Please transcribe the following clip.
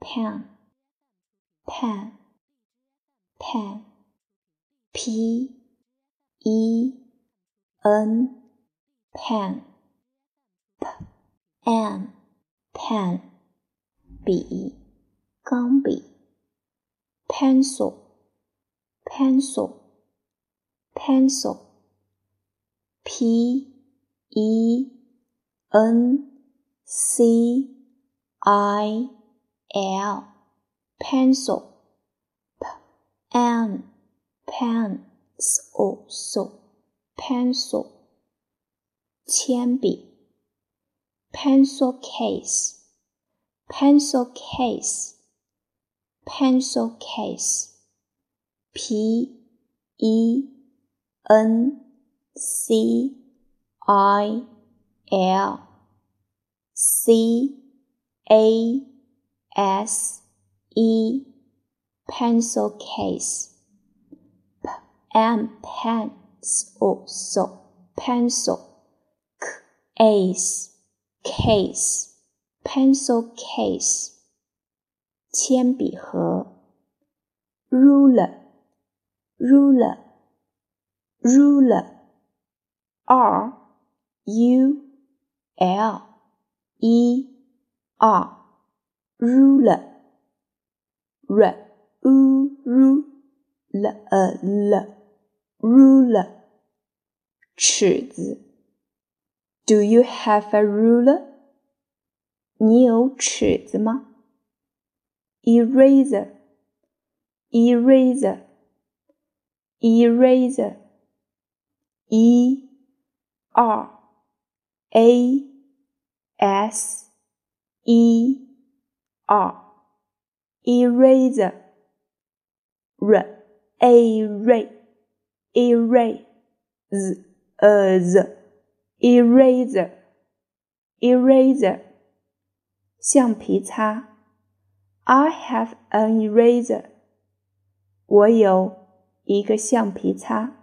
pen pen pen p e n pen p n pen 笔钢笔 pencil pencil pencil p e n c i L pencil p n pencil pencil 铅笔 pencil case pencil case pencil case p e n c i l c a s e pencil case p m pencil so pencil case case pencil case 铅笔盒 ruler ruler ruler r u l e r ruler r u r l e l ruler 尺子 Do you have a ruler? 你有尺子吗？Eraser, eraser, eraser. E R A S E R eraser. R A R erase z eraser eraser 橡皮擦 I have an eraser 我有一个橡皮擦